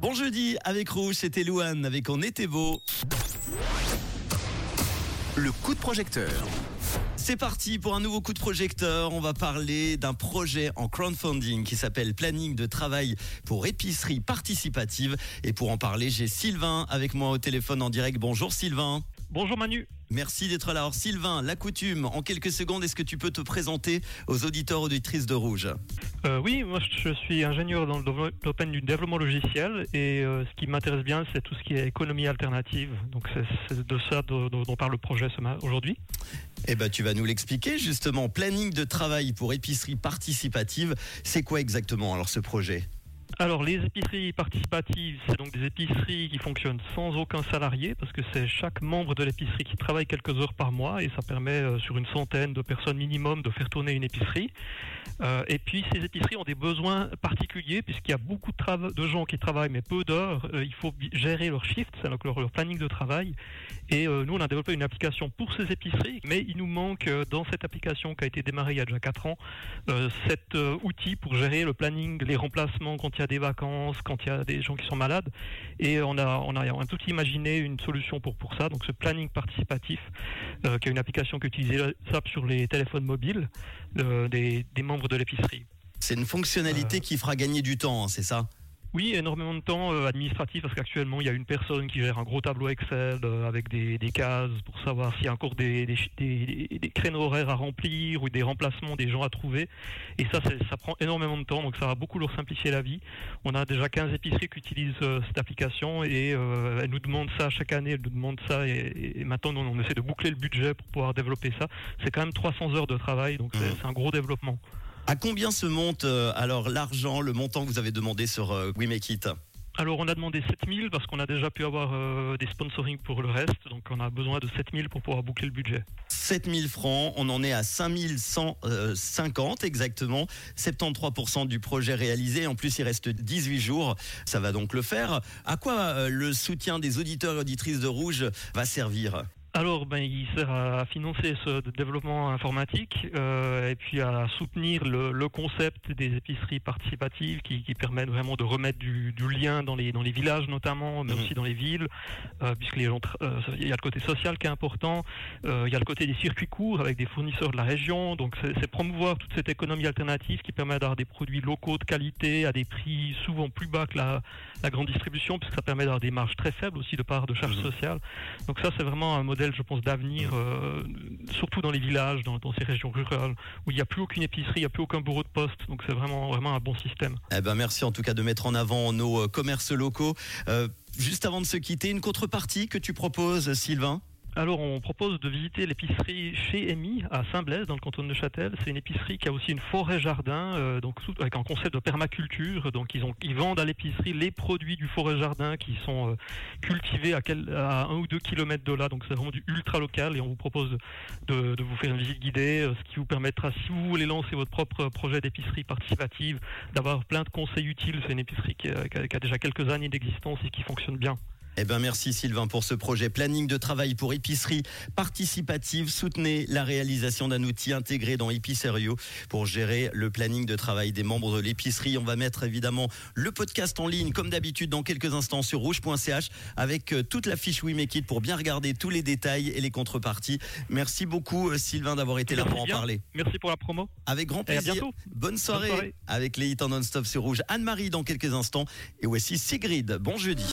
Bon jeudi avec Rouge, c'était Louane avec On était beau. Le coup de projecteur. C'est parti pour un nouveau coup de projecteur. On va parler d'un projet en crowdfunding qui s'appelle Planning de travail pour épicerie participative. Et pour en parler, j'ai Sylvain avec moi au téléphone en direct. Bonjour Sylvain. Bonjour Manu. Merci d'être là. Alors Sylvain, la coutume, en quelques secondes, est-ce que tu peux te présenter aux auditeurs auditrices de Rouge? Euh, oui, moi je suis ingénieur dans le domaine du développement logiciel et euh, ce qui m'intéresse bien c'est tout ce qui est économie alternative. Donc c'est de ça dont, parle le projet aujourd'hui. Eh ben, tu vas nous l'expliquer justement. Planning de travail pour épicerie participative, c'est quoi exactement alors ce projet? Alors les épiceries participatives, c'est donc des épiceries qui fonctionnent sans aucun salarié parce que c'est chaque membre de l'épicerie qui travaille quelques heures par mois et ça permet euh, sur une centaine de personnes minimum de faire tourner une épicerie. Euh, et puis ces épiceries ont des besoins particuliers puisqu'il y a beaucoup de, gens qui travaillent mais peu d'heures. Euh, il faut gérer leur shift, donc leur, leur planning de travail. Et nous on a développé une application pour ces épiceries, mais il nous manque dans cette application qui a été démarrée il y a déjà 4 ans cet outil pour gérer le planning, les remplacements quand y a des vacances, quand il y a des gens qui sont malades. Et on a, on a, on a tout imaginé une solution pour, pour ça. Donc ce planning participatif, euh, qui est une application qui utilise ça sur les téléphones mobiles euh, des, des membres de l'épicerie. C'est une fonctionnalité qui fera gagner du temps, hein, c'est ça? Oui, énormément de temps euh, administratif parce qu'actuellement il y a une personne qui gère un gros tableau Excel euh, avec des, des cases pour savoir s'il y a encore des, des, des- créneaux horaires à remplir ou des remplacements des gens à trouver. Et ça, ça prend énormément de temps, donc ça va beaucoup leur simplifier la vie. On a déjà 15 épiceries qui utilisent euh, cette application et elles nous demandent ça chaque année, elles nous demandent ça et, et maintenant on essaie de boucler le budget pour pouvoir développer ça. C'est quand même 300 heures de travail, donc c'est c'est un gros développement. À combien se monte euh, alors l'argent, le montant que vous avez demandé sur euh, We Make It Alors on a demandé 7000 parce qu'on a déjà pu avoir euh, des sponsoring pour le reste, donc on a besoin de 7000 pour pouvoir boucler le budget. 7000 francs, on en est à 5150 exactement, 73% du projet réalisé, en plus il reste 18 jours, ça va donc le faire. À quoi euh, le soutien des auditeurs et auditrices de Rouge va servir? Alors, ben, il sert à financer ce développement informatique euh, et puis à soutenir le, le concept des épiceries participatives qui, qui permettent vraiment de remettre du, du lien dans les, dans les villages notamment, mais Mhm. aussi dans les villes, euh, puisque les gens, tra- euh, il y a le côté social qui est important, euh, il y a le côté des circuits courts avec des fournisseurs de la région, donc c'est promouvoir toute cette économie alternative qui permet d'avoir des produits locaux de qualité à des prix souvent plus bas que la, la grande distribution, puisque ça permet d'avoir des marges très faibles aussi de part de charges Mhm. sociales. Donc ça, c'est vraiment un modèle, je pense, d'avenir, euh, surtout dans les villages, dans, dans ces régions rurales, où il n'y a plus aucune épicerie, il n'y a plus aucun bureau de poste. Donc c'est vraiment, vraiment un bon système. Eh ben merci en tout cas de mettre en avant nos euh, commerces locaux. Euh, juste avant de se quitter, une contrepartie que tu proposes Sylvain? Alors, on propose de visiter l'épicerie chez Amy à Saint-Blaise, dans le canton de Neuchâtel. C'est une épicerie qui a aussi une forêt-jardin, euh, donc avec un concept de permaculture. Donc, ils, vendent à l'épicerie les produits du forêt-jardin qui sont euh, cultivés à, quel- un ou deux kilomètres de là. Donc, c'est vraiment du ultra local et on vous propose de, vous faire une visite guidée, euh, ce qui vous permettra, si vous voulez lancer votre propre projet d'épicerie participative, d'avoir plein de conseils utiles. C'est une épicerie qui a déjà quelques années d'existence et qui fonctionne bien. Eh ben merci Sylvain pour ce projet planning de travail pour épicerie participative. Soutenez la réalisation d'un outil intégré dans Epicerio pour gérer le planning de travail des membres de l'épicerie. On va mettre évidemment le podcast en ligne comme d'habitude dans quelques instants sur rouge.ch avec euh, toute la fiche We Make It pour bien regarder tous les détails et les contreparties. Merci beaucoup euh, Sylvain d'avoir été là pour en bien. parler. Merci pour la promo. Avec grand Et à plaisir. bientôt. Bonne soirée, soirée. avec les hits en non-stop sur rouge. Anne-Marie dans quelques instants et voici Sigrid. Bon jeudi.